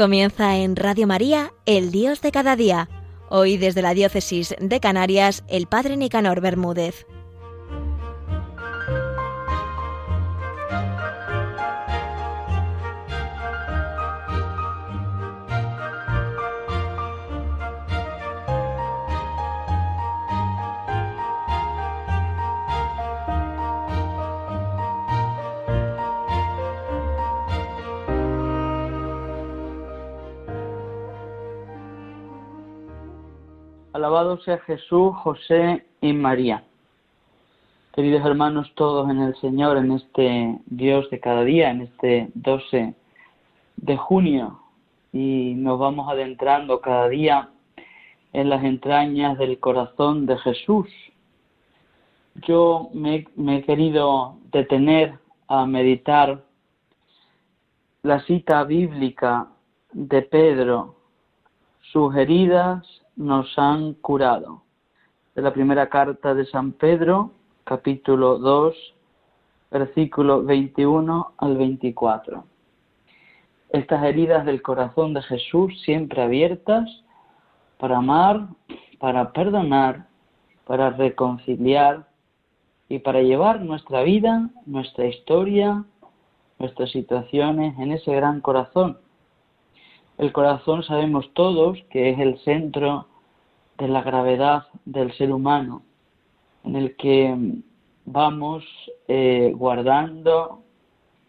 Comienza en Radio María, El Dios de cada día. Hoy desde la Diócesis de Canarias, el Padre Nicanor Bermúdez. Alabado sea Jesús, José y María. Queridos hermanos todos en el Señor, en este Dios de cada día, en este 12 de junio, y nos vamos adentrando cada día en las entrañas del corazón de Jesús. Yo me, me he querido detener a meditar la cita bíblica de Pedro, sus heridas nos han curado. De la primera carta de San Pedro, capítulo 2, versículo 21 al 24. Estas heridas del corazón de Jesús siempre abiertas para amar, para perdonar, para reconciliar y para llevar nuestra vida, nuestra historia, nuestras situaciones en ese gran corazón el corazón sabemos todos que es el centro de la gravedad del ser humano, en el que vamos eh, guardando,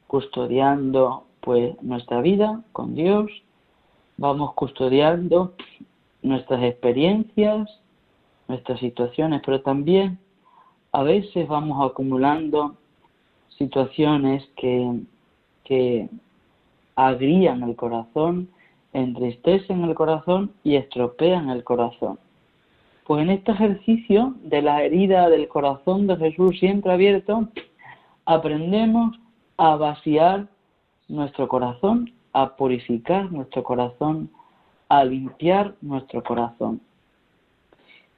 custodiando pues nuestra vida con Dios, vamos custodiando nuestras experiencias, nuestras situaciones, pero también a veces vamos acumulando situaciones que, que agrían el corazón entristecen el corazón y estropean el corazón. Pues en este ejercicio de la herida del corazón de Jesús siempre abierto, aprendemos a vaciar nuestro corazón, a purificar nuestro corazón, a limpiar nuestro corazón.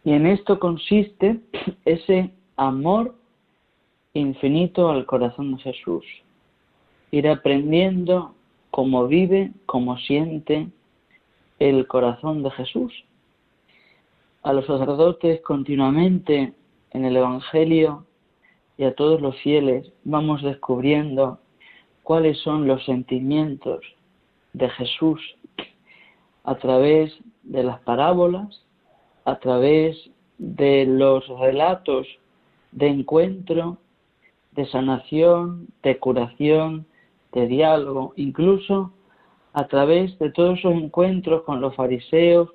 Y en esto consiste ese amor infinito al corazón de Jesús. Ir aprendiendo cómo vive, cómo siente el corazón de Jesús. A los sacerdotes continuamente en el Evangelio y a todos los fieles vamos descubriendo cuáles son los sentimientos de Jesús a través de las parábolas, a través de los relatos de encuentro, de sanación, de curación, de diálogo, incluso a través de todos esos encuentros con los fariseos,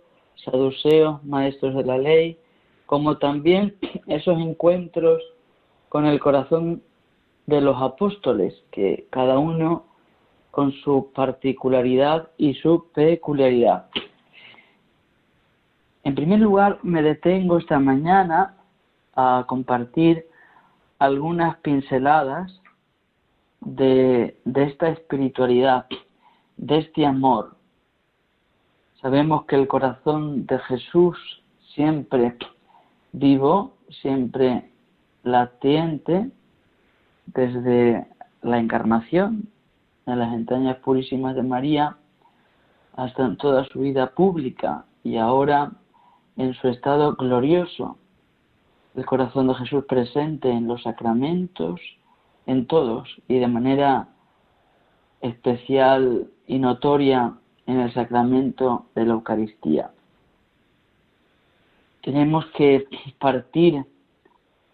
saduceos, maestros de la ley, como también esos encuentros con el corazón de los apóstoles, que cada uno con su particularidad y su peculiaridad. En primer lugar, me detengo esta mañana a compartir algunas pinceladas de, esta espiritualidad, de este amor. Sabemos que el corazón de Jesús siempre vivo, siempre latiente, desde la encarnación en las entrañas purísimas de María hasta en toda su vida pública y ahora en su estado glorioso. El corazón de Jesús presente en los sacramentos, en todos y de manera especial y notoria en el sacramento de la Eucaristía. Tenemos que partir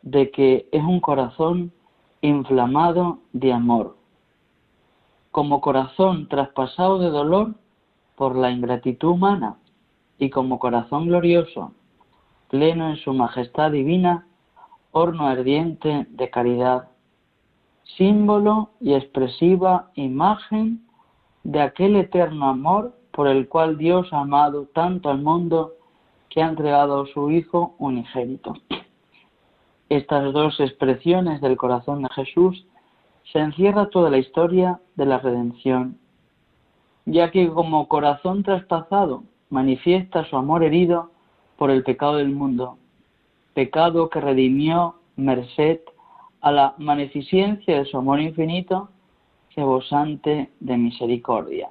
de que es un corazón inflamado de amor, como corazón traspasado de dolor por la ingratitud humana y como corazón glorioso, pleno en su majestad divina, horno ardiente de caridad símbolo y expresiva imagen de aquel eterno amor por el cual Dios ha amado tanto al mundo que ha entregado a su Hijo unigénito. Estas dos expresiones del corazón de Jesús se encierra toda la historia de la redención, ya que como corazón traspasado manifiesta su amor herido por el pecado del mundo, pecado que redimió merced a la magnificencia de su amor infinito, rebosante de misericordia.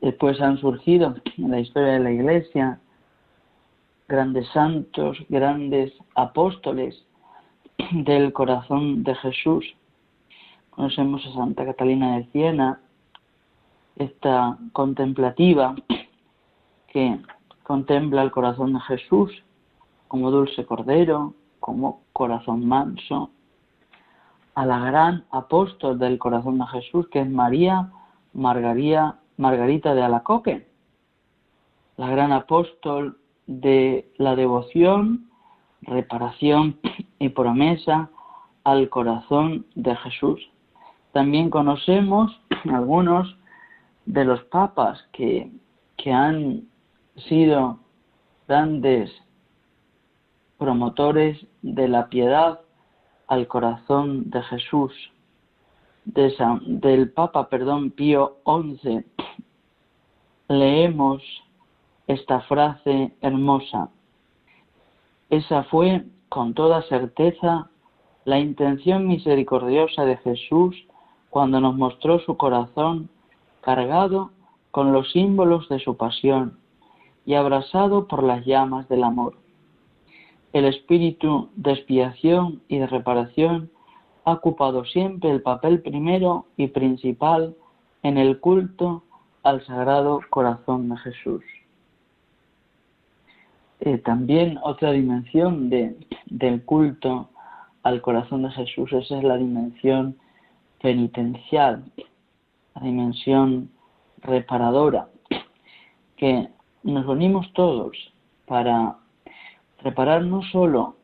Después han surgido en la historia de la Iglesia grandes santos, grandes apóstoles del corazón de Jesús. Conocemos a Santa Catalina de Siena, esta contemplativa que contempla el corazón de Jesús como dulce cordero, como corazón manso, a la gran apóstol del corazón de Jesús, que es María Margarita, Margarita de Alacoque, la gran apóstol de la devoción, reparación y promesa al corazón de Jesús. También conocemos algunos de los papas que, que han sido grandes promotores de la piedad al corazón de Jesús, del Papa, perdón, Pío XI, leemos esta frase hermosa. Esa fue, con toda certeza, la intención misericordiosa de Jesús cuando nos mostró su corazón cargado con los símbolos de su pasión y abrasado por las llamas del amor. El espíritu de expiación y de reparación ha ocupado siempre el papel primero y principal en el culto al Sagrado Corazón de Jesús. Eh, también otra dimensión de, del culto al corazón de Jesús, es la dimensión penitencial, la dimensión reparadora, que nos unimos todos para reparar no solo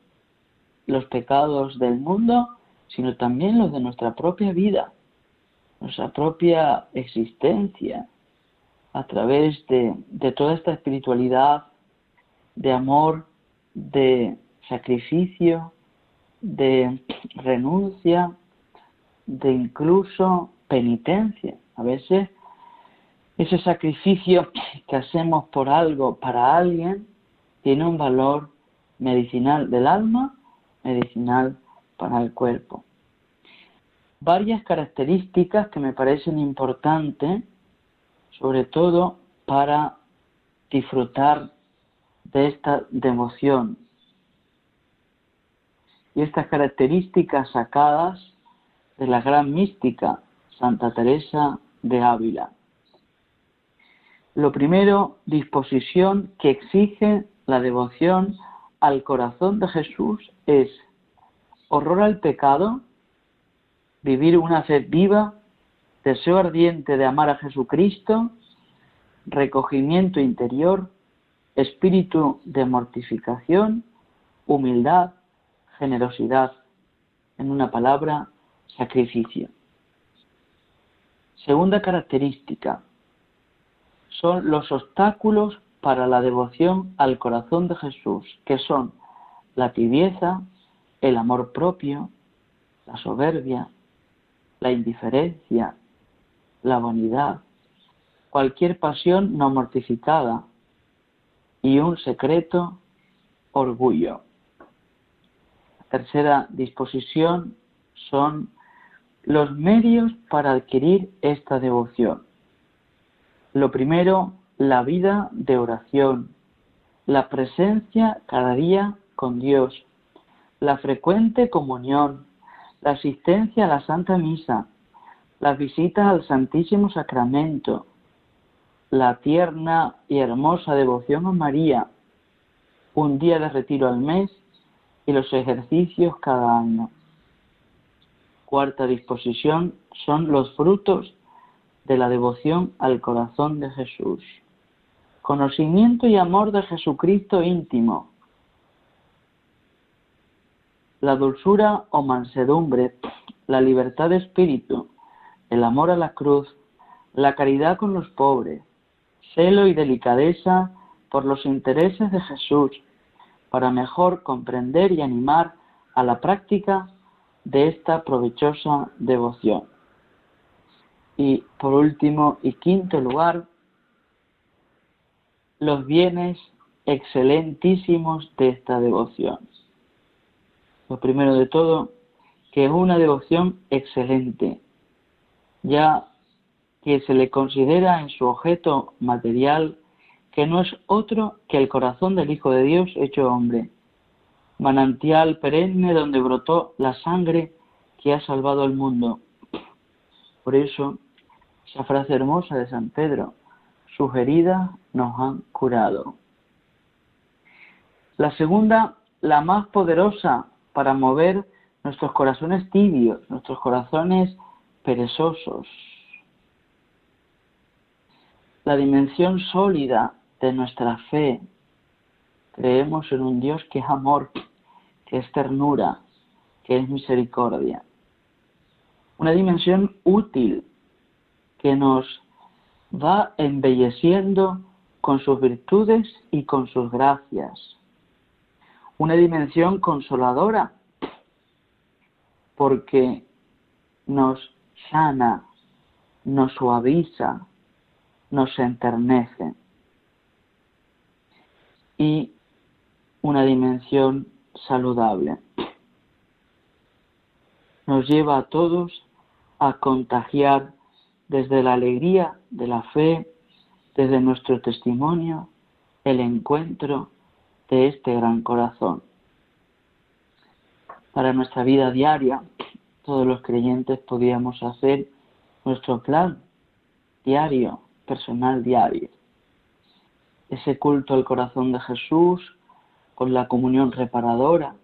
los pecados del mundo, sino también los de nuestra propia vida, nuestra propia existencia, a través de, de toda esta espiritualidad de amor, de sacrificio, de renuncia, de incluso penitencia. A veces ese sacrificio que hacemos por algo, para alguien, tiene un valor medicinal del alma, medicinal para el cuerpo. Varias características que me parecen importantes, sobre todo para disfrutar de esta devoción. Y estas características sacadas de la gran mística Santa Teresa de Ávila. Lo primero, disposición que exige la devoción al corazón de Jesús es horror al pecado, vivir una fe viva, deseo ardiente de amar a Jesucristo, recogimiento interior, espíritu de mortificación, humildad, generosidad, en una palabra, sacrificio. Segunda característica, son los obstáculos para la devoción al corazón de Jesús, que son la tibieza, el amor propio, la soberbia, la indiferencia, la vanidad, cualquier pasión no mortificada, y un secreto orgullo. La tercera disposición son los medios para adquirir esta devoción. Lo primero, la vida de oración, la presencia cada día con Dios, la frecuente comunión, la asistencia a la Santa Misa, las visitas al Santísimo Sacramento, la tierna y hermosa devoción a María, un día de retiro al mes y los ejercicios cada año. Cuarta disposición son los frutos de la devoción al corazón de Jesús. Conocimiento y amor de Jesucristo íntimo. La dulzura o mansedumbre, la libertad de espíritu, el amor a la cruz, la caridad con los pobres, celo y delicadeza por los intereses de Jesús, para mejor comprender y animar a la práctica de esta provechosa devoción. Y por último y quinto lugar, los bienes excelentísimos de esta devoción. Lo primero de todo, que es una devoción excelente, ya que se le considera en su objeto material que no es otro que el corazón del Hijo de Dios hecho hombre, manantial perenne donde brotó la sangre que ha salvado al mundo. Por eso, esa frase hermosa de San Pedro, sus heridas nos han curado. La segunda, la más poderosa para mover nuestros corazones tibios, nuestros corazones perezosos. La dimensión sólida de nuestra fe. Creemos en un Dios que es amor, que es ternura, que es misericordia. Una dimensión útil que nos va embelleciendo con sus virtudes y con sus gracias. Una dimensión consoladora porque nos sana, nos suaviza, nos enternece. Y una dimensión saludable. Nos lleva a todos a contagiar desde la alegría de la fe, desde nuestro testimonio, el encuentro de este gran corazón para nuestra vida diaria, todos los creyentes podíamos hacer nuestro plan diario, personal diario. Ese culto al corazón de Jesús con la comunión reparadora,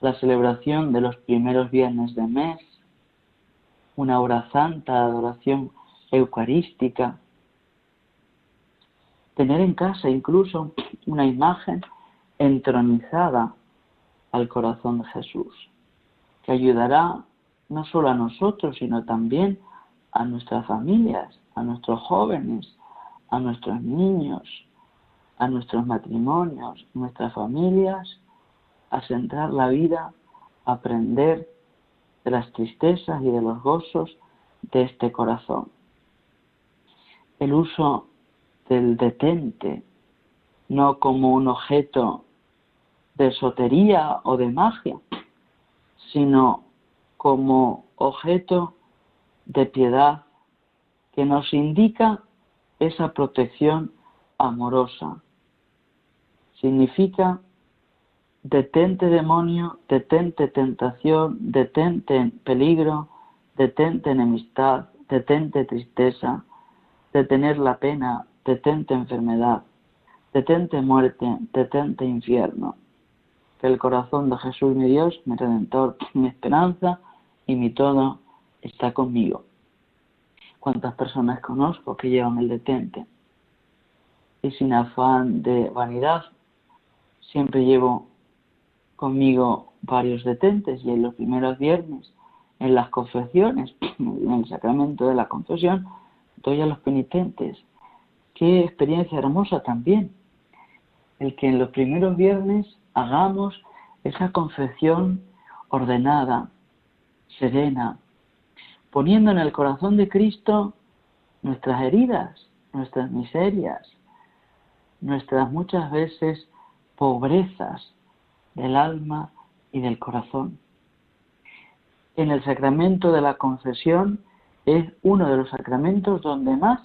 la celebración de los primeros viernes de mes, una hora santa adoración eucarística, tener en casa incluso una imagen entronizada al corazón de Jesús, que ayudará no solo a nosotros, sino también a nuestras familias, a nuestros jóvenes, a nuestros niños, a nuestros matrimonios, nuestras familias, a centrar la vida, a aprender de las tristezas y de los gozos de este corazón. El uso del detente, no como un objeto de esotería o de magia, sino como objeto de piedad que nos indica esa protección amorosa. Significa detente demonio, detente tentación, detente peligro, detente enemistad, detente tristeza, detener la pena, detente enfermedad, detente muerte, detente infierno que el corazón de Jesús mi Dios, mi Redentor, mi esperanza y mi todo está conmigo. ¿Cuántas personas conozco que llevan el detente? Y sin afán de vanidad, siempre llevo conmigo varios detentes y en los primeros viernes, en las confesiones, en el sacramento de la confesión, doy a los penitentes. Qué experiencia hermosa también. El que en los primeros viernes hagamos esa confesión ordenada, serena, poniendo en el corazón de Cristo nuestras heridas, nuestras miserias, nuestras muchas veces pobrezas del alma y del corazón. En el sacramento de la confesión es uno de los sacramentos donde más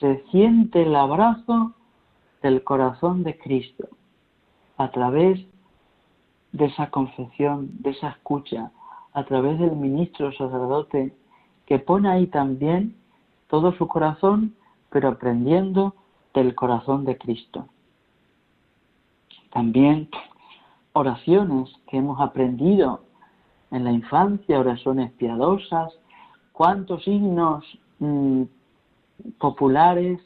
se siente el abrazo del corazón de Cristo a través de esa confesión, de esa escucha, a través del ministro sacerdote que pone ahí también todo su corazón, pero aprendiendo del corazón de Cristo. También oraciones que hemos aprendido en la infancia, oraciones piadosas, cuántos himnos mm, populares,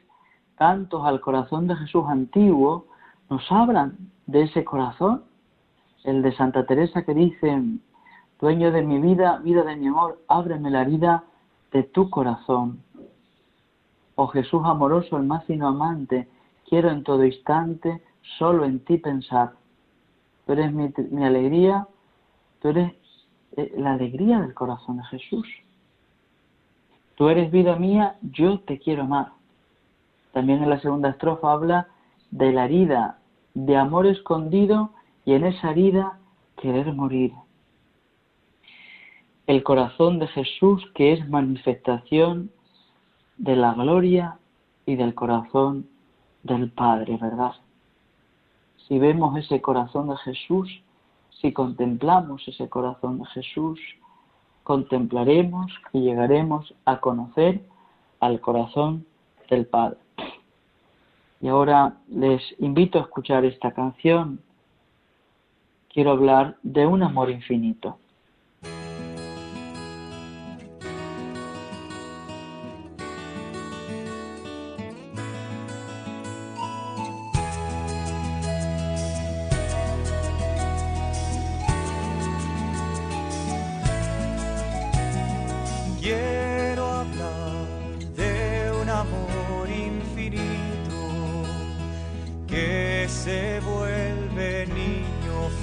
tantos al corazón de Jesús antiguo, nos hablan de ese corazón, el de Santa Teresa que dice, dueño de mi vida, vida de mi amor, ábreme la vida de tu corazón. Oh Jesús amoroso, el más fino amante, quiero en todo instante solo en ti pensar. Tú eres mi, alegría, tú eres eh, la alegría del corazón de Jesús. Tú eres vida mía, yo te quiero amar. También en la segunda estrofa habla de la herida de amor escondido y en esa herida querer morir. el corazón de Jesús que es manifestación de la gloria y del corazón del Padre, ¿verdad? Si vemos ese corazón de Jesús, si contemplamos ese corazón de Jesús, contemplaremos y llegaremos a conocer al corazón del Padre. Y ahora les invito a escuchar esta canción. Quiero hablar de un amor infinito.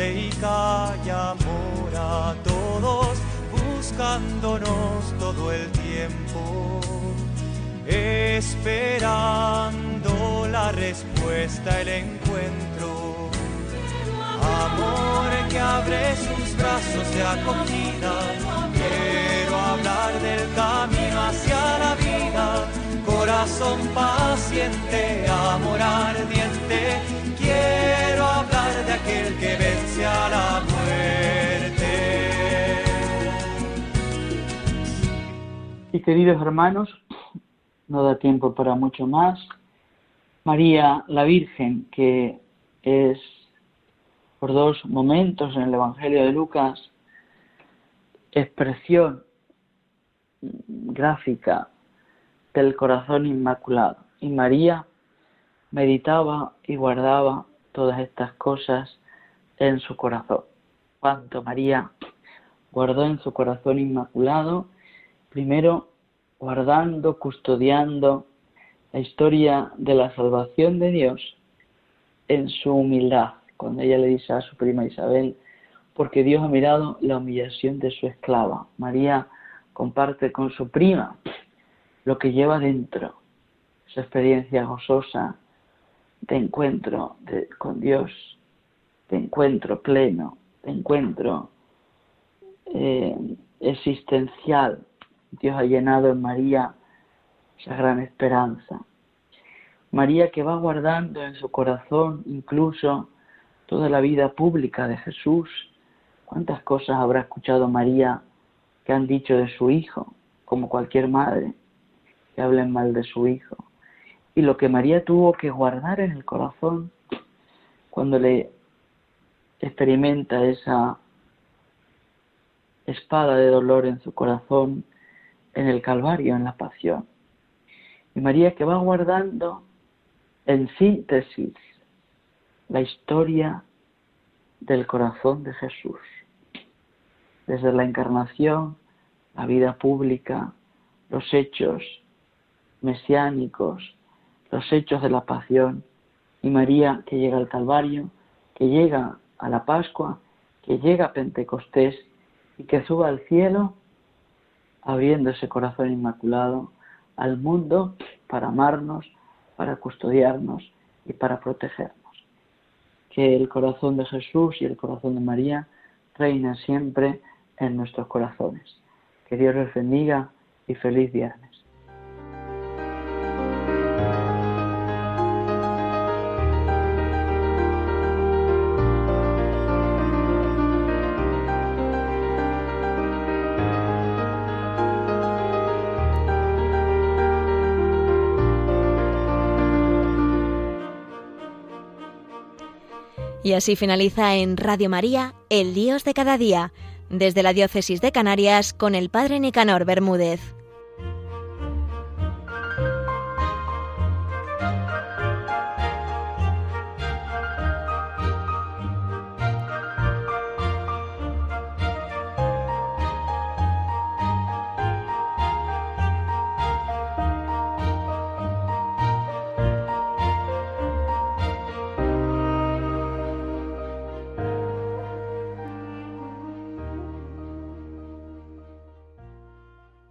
y calla amor a todos, buscándonos todo el tiempo, esperando la respuesta, el encuentro. Amor que abre sus brazos de acogida, quiero hablar del camino hacia la vida, corazón paciente, amor ardiente, quiero hablar de aquel que vence a la muerte. Y queridos hermanos, no da tiempo para mucho más. María la Virgen, que es por dos momentos en el Evangelio de Lucas, expresión gráfica del corazón inmaculado. Y María meditaba y guardaba todas estas cosas en su corazón. Cuanto María guardó en su corazón inmaculado, primero guardando, custodiando la historia de la salvación de Dios en su humildad, cuando ella le dice a su prima Isabel, porque Dios ha mirado la humillación de su esclava. María comparte con su prima lo que lleva dentro, esa experiencia gozosa de encuentro con Dios, de encuentro pleno, de encuentro eh, existencial. Dios ha llenado en María esa gran esperanza. María que va guardando en su corazón incluso toda la vida pública de Jesús. ¿Cuántas cosas habrá escuchado María que han dicho de su hijo, como cualquier madre, que hablen mal de su hijo? Y lo que María tuvo que guardar en el corazón cuando le experimenta esa espada de dolor en su corazón en el Calvario, en la pasión. Y María que va guardando en síntesis la historia del corazón de Jesús, desde la encarnación, la vida pública, los hechos mesiánicos, los hechos de la pasión, y María que llega al Calvario, que llega a la Pascua, que llega a Pentecostés y que suba al cielo abriendo ese corazón inmaculado al mundo para amarnos, para custodiarnos y para protegernos. Que el corazón de Jesús y el corazón de María reinen siempre en nuestros corazones. Que Dios les bendiga y feliz viernes. Y así finaliza en Radio María, El Dios de cada día, desde la Diócesis de Canarias con el Padre Nicanor Bermúdez.